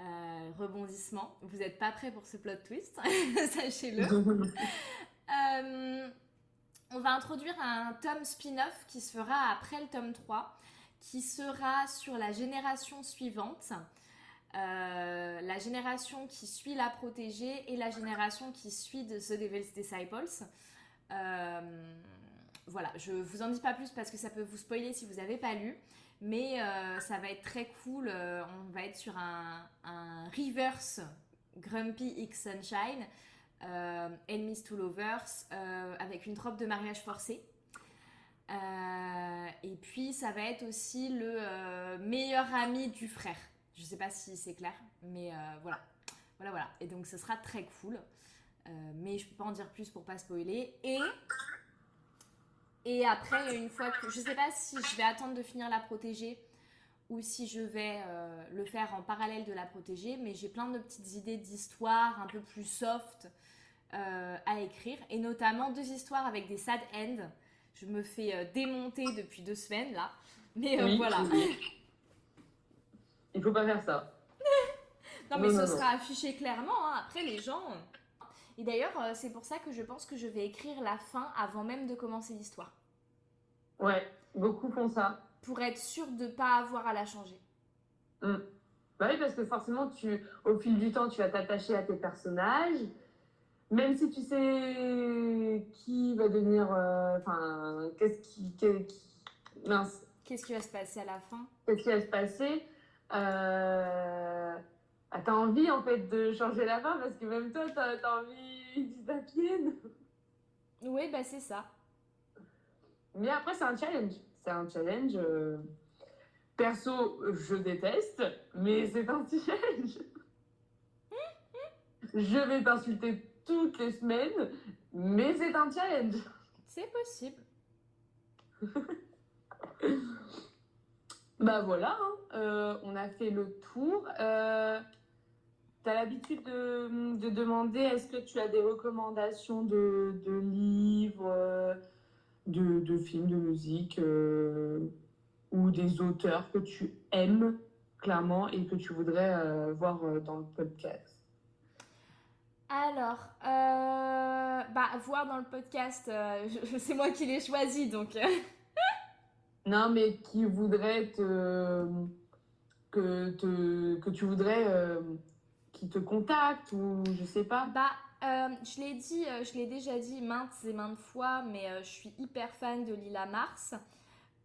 euh, rebondissement. Vous n'êtes pas prêt pour ce plot twist, *laughs* sachez-le. *laughs* Euh, on va introduire un tome spin-off qui se fera après le tome 3, qui sera sur la génération suivante. Euh, la génération qui suit la protégée et la génération qui suit de The Devil's Disciples. Voilà, je vous en dis pas plus parce que ça peut vous spoiler si vous n'avez pas lu, mais euh, ça va être très cool. on va être sur un, reverse Grumpy X Sunshine, Enemies to Lovers, avec une trope de mariage forcé. et puis ça va être aussi le meilleur ami du frère. Je sais pas si c'est clair, mais euh, voilà. Voilà, voilà. Et donc, ce sera très cool. Euh, mais je peux pas en dire plus pour pas spoiler. Et, et après, une fois que. Je sais pas si je vais attendre de finir la protéger ou si je vais euh, le faire en parallèle de la protéger. Mais j'ai plein de petites idées d'histoires un peu plus soft à écrire. Et notamment deux histoires avec des sad ends. Je me fais démonter depuis deux semaines là. Mais voilà. *laughs* Il faut pas faire ça. *laughs* non, mais ce sera affiché clairement. Hein. Après, les gens. Et d'ailleurs, euh, c'est pour ça que je pense que je vais écrire la fin avant même de commencer l'histoire. Ouais, beaucoup font ça. Pour être sûr de pas avoir à la changer. Hmm. Bah oui, parce que forcément, tu, au fil du temps, tu vas t'attacher à tes personnages. Même si tu sais qui va devenir. Euh, enfin, qu'est-ce qui, Mince. Qu'est-ce qui va se passer à la fin? Qu'est-ce qui va se passer? Euh, ah, t'as envie en fait de changer la fin parce que même toi t'as as envie du papier. Oui, bah c'est ça. Mais après, c'est un challenge. C'est un challenge. Euh, perso, je déteste, mais c'est un *laughs* challenge. je vais t'insulter toutes les semaines, mais c'est un challenge. C'est possible. *laughs* bah voilà, hein. euh, on a fait le tour. Euh, tu as l'habitude de, de, demander est-ce que tu as des recommandations de, de livres, euh, de, de, films, de musique euh, ou des auteurs que tu aimes clairement et que tu voudrais euh, voir dans le podcast? Alors, euh, bah, voir dans le podcast, c'est moi qui l'ai choisi, donc *laughs* Non, mais qui voudrait te. que, te, que tu voudrais qui te contacte ou je sais pas. bah, euh, je l'ai dit, euh, je l'ai déjà dit maintes et maintes fois, mais euh, je suis hyper fan de Lila Mars.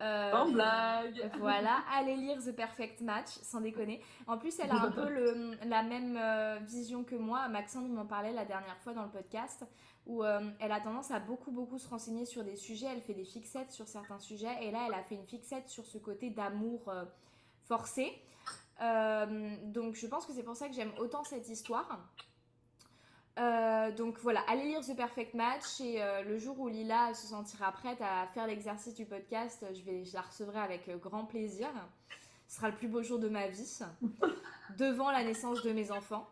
Euh, Sans blague. *laughs* Voilà, allez lire The Perfect Match, sans déconner. En plus, elle a un *laughs* peu le, la même vision que moi. Maxime m'en parlait la dernière fois dans le podcast, où euh, elle a tendance à beaucoup, beaucoup se renseigner sur des sujets. Elle fait des fixettes sur certains sujets, et là, elle a fait une fixette sur ce côté d'amour euh, forcé. Euh, donc, je pense que c'est pour ça que j'aime autant cette histoire. Euh, donc voilà, allez lire The Perfect Match et euh, le jour où Lila se sentira prête à faire l'exercice du podcast, je, vais, je la recevrai avec grand plaisir. Ce sera le plus beau jour de ma vie, *laughs* devant la naissance de mes enfants.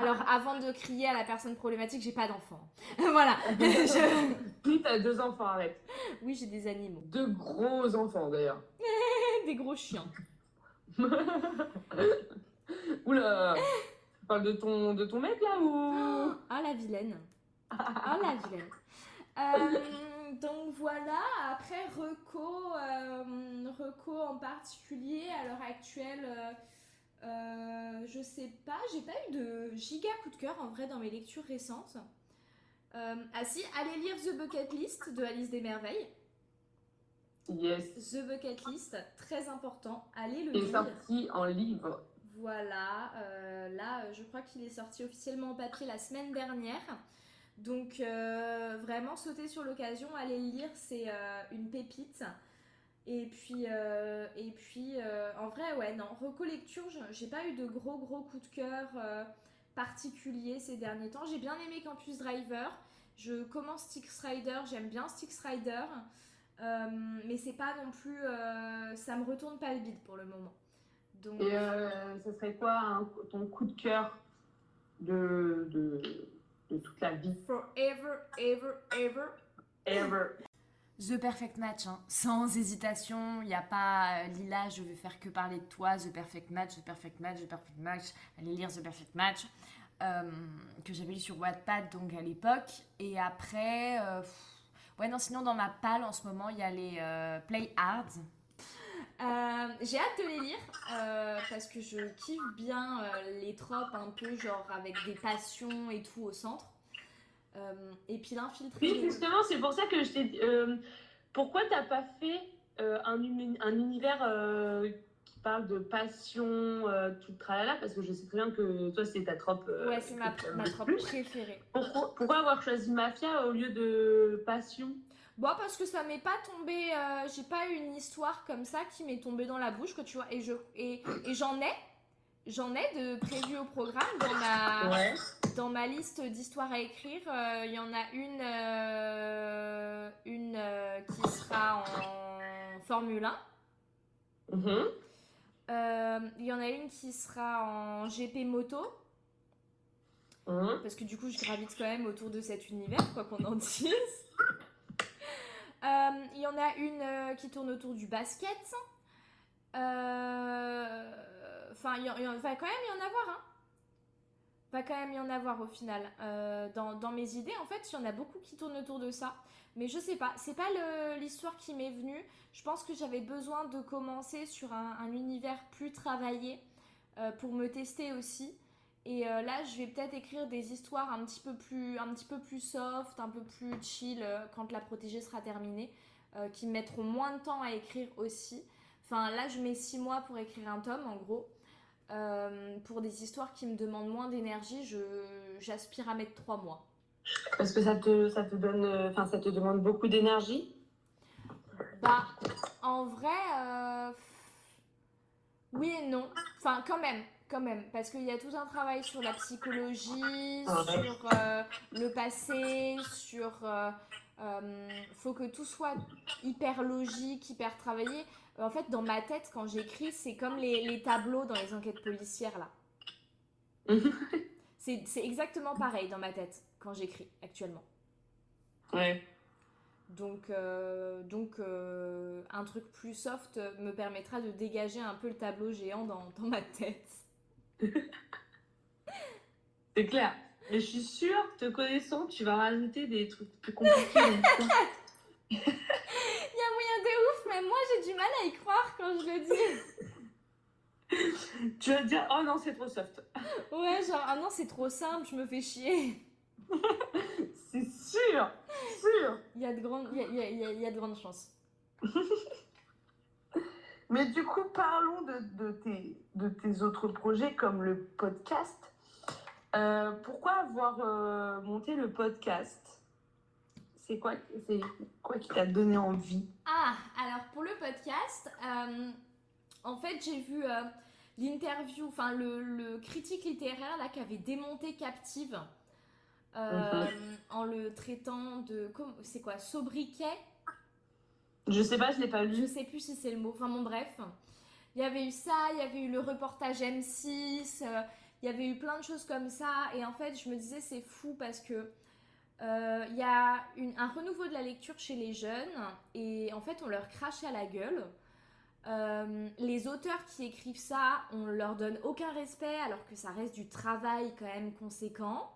Alors avant de crier à la personne problématique, j'ai pas d'enfants. *laughs* voilà. *laughs* Je- t'as deux enfants avec? Oui, j'ai des animaux. Deux gros enfants d'ailleurs. Des gros chiens. *laughs* Oula Tu de ton, de ton mec là ou? Ah la vilaine. Ah la vilaine. Euh, donc voilà, après Reco, euh, Reco en particulier, à l'heure actuelle, euh, je sais pas, j'ai pas eu de giga coup de cœur en vrai dans mes lectures récentes. Ah si, allez lire The Bucket List de Alice des Merveilles. Yes. The Bucket List, très important, allez le Il est lire. sorti en livre. Voilà, euh, là euh, je crois qu'il est sorti officiellement en papier la semaine dernière. Donc euh, vraiment sauter sur l'occasion, allez le lire, c'est euh, une pépite. Et puis, et puis en vrai, ouais, non, recollecture, je- j'ai pas eu de gros gros coups de cœur particuliers ces derniers temps. J'ai bien aimé Campus Driver, je commence Styx Rider, j'aime bien Styx Rider, mais c'est pas non plus, euh, ça me retourne pas le bide pour le moment. Donc, Et euh, ce serait quoi ton coup de cœur de, de, de toute la vie? Forever, ever, ever. Ever. The Perfect Match, hein. sans hésitation. Il n'y a pas euh, Lila, je vais faire que parler de toi. The Perfect Match, The Perfect Match, The Perfect Match. Allez lire The Perfect Match. euh, que j'avais lu sur Wattpad donc à l'époque. Et après, euh, pff, ouais, non, sinon dans ma palle en ce moment, il y a les euh, Play Hard. Euh, j'ai hâte de les lire euh, parce que je kiffe bien euh, les tropes un peu genre avec des passions et tout au centre. Euh, et puis l'infiltré. Oui, justement, c'est pour ça que je t'ai dit. euh, pourquoi t'as pas fait euh, un, un univers euh, qui parle de passion, euh, tout le tralala Parce que je sais très bien que toi, c'est ta trope. euh, Ouais, c'est ma, trope plus. préférée. Pourquoi, pourquoi avoir choisi Mafia au lieu de Passion? Bon, parce que ça m'est pas tombé, euh, j'ai pas eu une histoire comme ça qui m'est tombée dans la bouche, que tu vois, et je et, et j'en ai, j'en ai de prévu au programme dans ma Ouais. dans ma liste d'histoires à écrire. euh, Il y en a une une qui sera en Formule 1. Mhm. Euh, Il y en a une qui sera en GP moto, Mhm. parce que du coup je gravite quand même autour de cet univers, quoi qu'on en *laughs* dise. Euh, Il y en a une euh, qui tourne autour du basket. Enfin, il va quand même y en avoir, hein. Va quand même y en avoir au final. Euh, dans, mes idées, en fait, il y en a beaucoup qui tournent autour de ça. Mais je sais pas, c'est pas l'histoire qui m'est venue. Je pense que j'avais besoin de commencer sur un, un univers plus travaillé euh, pour me tester aussi. Et euh, là, je vais peut-être écrire des histoires un petit peu plus, un petit peu plus soft, un peu plus chill quand la protégée sera terminée, qui me mettront moins de temps à écrire aussi. Enfin, là, je mets six mois pour écrire un tome, en gros. Euh, pour des histoires qui me demandent moins d'énergie, j'aspire à mettre trois mois. Parce que ça te, ça te donne, euh, enfin, ça te demande beaucoup d'énergie? Bah, en vrai, euh, oui et non. Enfin, quand même. quand même, parce qu'il y a tout un travail sur la psychologie, Ah sur euh, le passé, sur... euh, euh, faut que tout soit hyper logique, hyper travaillé. En fait, dans ma tête, quand j'écris, c'est comme les, les tableaux dans les enquêtes policières, là. *laughs* C'est c'est exactement pareil dans ma tête, quand j'écris, actuellement. Ouais. Donc, euh, donc euh, un truc plus soft me permettra de dégager un peu le tableau géant dans, dans ma tête. *laughs* C'est clair. Je suis sûre, te connaissant, tu vas rajouter des trucs plus compliqués. Il y a moyen de ouf, mais moi j'ai du mal à y croire quand je le dis. *laughs* tu vas te dire, oh non, c'est trop soft. *laughs* Ouais, genre, ah non, c'est trop simple, je me fais chier. *laughs* C'est sûr, sûr. Il y a de grandes, y a, il y a- il y a- il y a de grandes chances. Mais du coup, parlons de, de tes, de tes autres projets comme le podcast. Euh, pourquoi avoir euh, monté le podcast? C'est quoi, quoi qui t'a donné envie? Ah, alors pour le podcast, euh, en fait, j'ai vu l'interview, enfin le, le critique littéraire là qui avait démonté Captive euh, en le traitant de. C'est quoi Sobriquet? Je sais pas, je l'ai pas Je lu. sais plus si c'est le mot. Enfin bon, bref. Il y avait eu ça, il y avait eu le reportage M6, euh, il y avait eu plein de choses comme ça. Et en fait, je me disais, c'est fou parce que euh, il y a un renouveau de la lecture chez les jeunes et en fait, on leur crache à la gueule. Euh, les auteurs qui écrivent ça, on leur donne aucun respect alors que ça reste du travail quand même conséquent.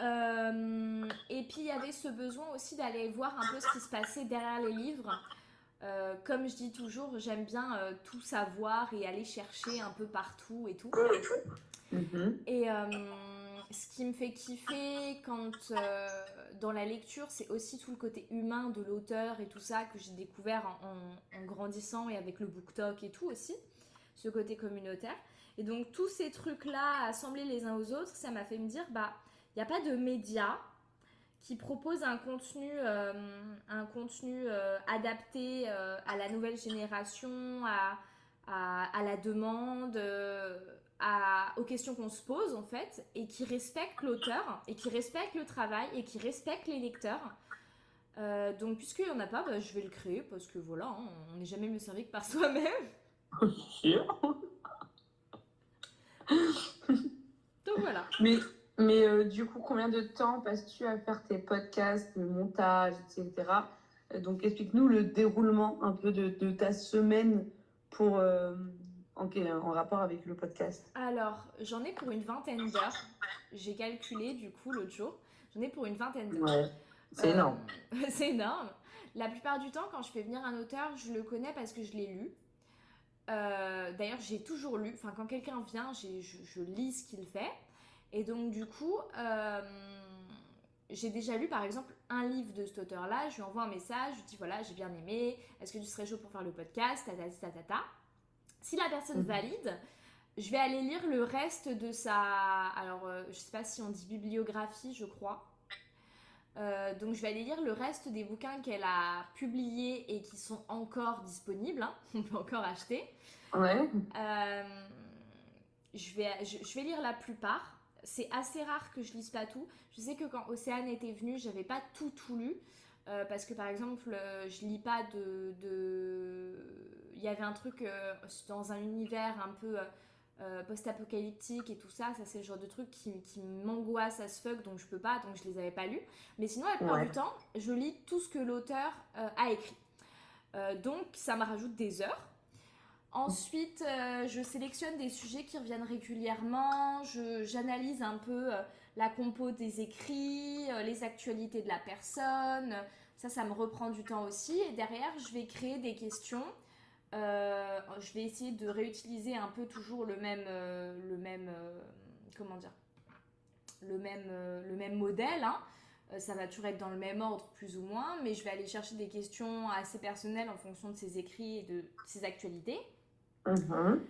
Euh, et puis il y avait ce besoin aussi d'aller voir un peu ce qui se passait derrière les livres. Euh, comme je dis toujours, j'aime bien euh, tout savoir et aller chercher un peu partout et tout. Mhm. Et euh, ce qui me fait kiffer quand euh, dans la lecture, c'est aussi tout le côté humain de l'auteur et tout ça que j'ai découvert en, en- en grandissant et avec le BookTok et tout aussi, ce côté communautaire. Et donc tous ces trucs-là assemblés les uns aux autres, ça m'a fait me dire, bah, il n'y a pas de média qui propose un contenu, euh, un contenu euh, adapté euh, à la nouvelle génération, à, à, à la demande, à- aux questions qu'on se pose en fait, et qui respecte l'auteur, et qui respecte le travail, et qui respecte les lecteurs. Euh, donc puisqu'il n'y en a pas, bah, je vais le créer parce que voilà, hein, on n'est jamais mieux servi que par *laughs* soi-même. Donc voilà. Mais, mais euh, du coup, combien de temps passes-tu à faire tes podcasts, le montage, etc. Euh, Donc, explique-nous le déroulement un peu de, de ta semaine pour, euh, en, en rapport avec le podcast. Alors, j'en ai pour une vingtaine d'heures. J'ai calculé du coup l'autre jour. J'en ai pour une vingtaine d'heures. Ouais, c'est Euh, énorme. *laughs* c'est énorme. La plupart du temps, quand je fais venir un auteur, je le connais parce que je l'ai lu. Euh, D'ailleurs, j'ai toujours lu. Enfin, quand quelqu'un vient, je lis ce qu'il fait. Et donc, du coup, euh, j'ai déjà lu, par exemple, un livre de cet auteur-là. Je lui envoie un message, je lui dis voilà, j'ai bien aimé. Est-ce que tu serais chaud pour faire le podcast? Tata, tata, tata. Si la personne Mhm. valide, je vais aller lire le reste de sa. Alors, euh, je sais pas si on dit bibliographie, je crois. Euh, donc je vais aller lire le reste des bouquins qu'elle a publiés et qui sont encore disponibles, hein. *laughs* on peut encore acheter. Ouais. Euh, je, vais, je, je vais lire la plupart. C'est assez rare que je lise pas tout. Je sais que quand Océane était venue, j'avais pas tout tout lu. Euh, parce que par exemple, euh, je lis pas de. de- Il y avait un truc euh, dans un univers un peu post-apocalyptique et tout ça. Ça, c'est le genre de truc qui, qui m'angoisse à ce fuck, donc je peux pas, donc je les avais pas lus. Mais sinon, la plupart Ouais. du temps, je lis tout ce que l'auteur a écrit. Donc, ça me rajoute des heures. Ensuite, euh, je sélectionne des sujets qui reviennent régulièrement. J'analyse un peu euh, la compo des écrits, euh, les actualités de la personne. Ça, ça me reprend du temps aussi. Et derrière, je vais créer des questions. Je vais essayer de réutiliser un peu toujours le même, le même, comment dire, le même, le même modèle. hein. Ça va toujours être dans le même ordre plus ou moins, mais je vais aller chercher des questions assez personnelles en fonction de ses écrits et de ses actualités. Mhm.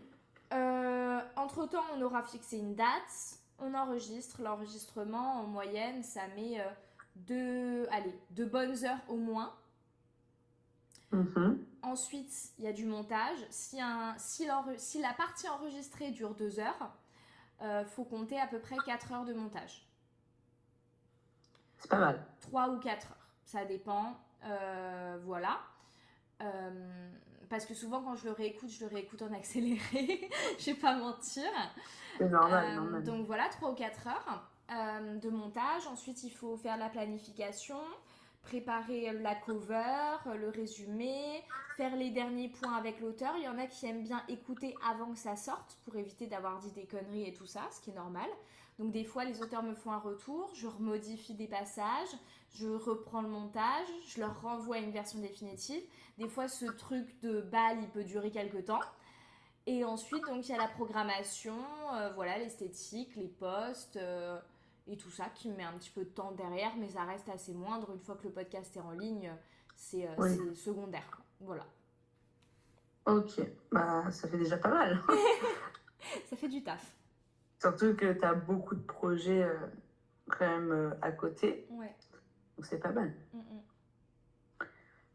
Euh, entre temps, on aura fixé une date, on enregistre. L'enregistrement, en moyenne, ça met euh, deux, allez, deux bonnes heures au moins. Mhm. ensuite, il y a du montage. Si, un, si, si, la partie enregistrée dure 2 heures, il faut compter à peu près 4 heures de montage. C'est pas mal. 3 ou 4 heures, ça dépend. voilà. Parce que souvent, quand je le réécoute, je le réécoute en accéléré. *laughs* je vais pas mentir. C'est normal, normal. Donc voilà, 3 ou 4 heures. Euh, de montage. Ensuite, il faut faire la planification, préparer la cover, le résumé, faire les derniers points avec l'auteur. Il y en a qui aiment bien écouter avant que ça sorte pour éviter d'avoir dit des conneries et tout ça, ce qui est normal. Donc des fois, les auteurs me font un retour, je remodifie des passages, je reprends le montage, je leur renvoie une version définitive. Des fois, ce truc de balle, il peut durer quelques temps. Et ensuite, donc, il y a la programmation, euh, voilà, l'esthétique, les posts, euh, et tout ça qui me met un petit peu de temps derrière, mais ça reste assez moindre. Une fois que le podcast est en ligne, c'est euh, secondaire. Voilà. Ok, bah ça fait déjà pas mal. *laughs* ça fait du taf. Surtout que tu as beaucoup de projets quand même à côté. Ouais. Donc c'est pas mal.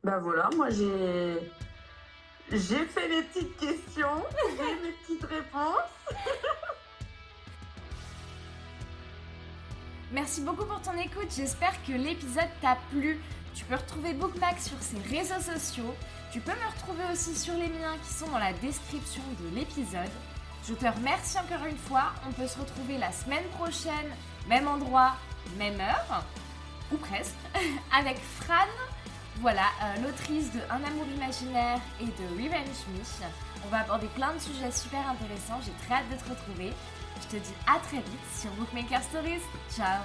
Bah voilà, moi j'ai. J'ai fait les petites questions, *laughs* j'ai mes petites réponses. *laughs* Merci beaucoup pour ton écoute, j'espère que l'épisode t'a plu. Tu peux retrouver Bookmax sur ses réseaux sociaux. Tu peux me retrouver aussi sur les miens qui sont dans la description de l'épisode. Je te remercie encore une fois. On peut se retrouver la semaine prochaine, même endroit, même heure, ou presque, *laughs* avec Fran, voilà, euh, l'autrice de Un amour imaginaire et de Revenge Me. On va aborder plein de sujets super intéressants. J'ai très hâte de te retrouver. Je te dis à très vite sur Bookmaker Stories. Ciao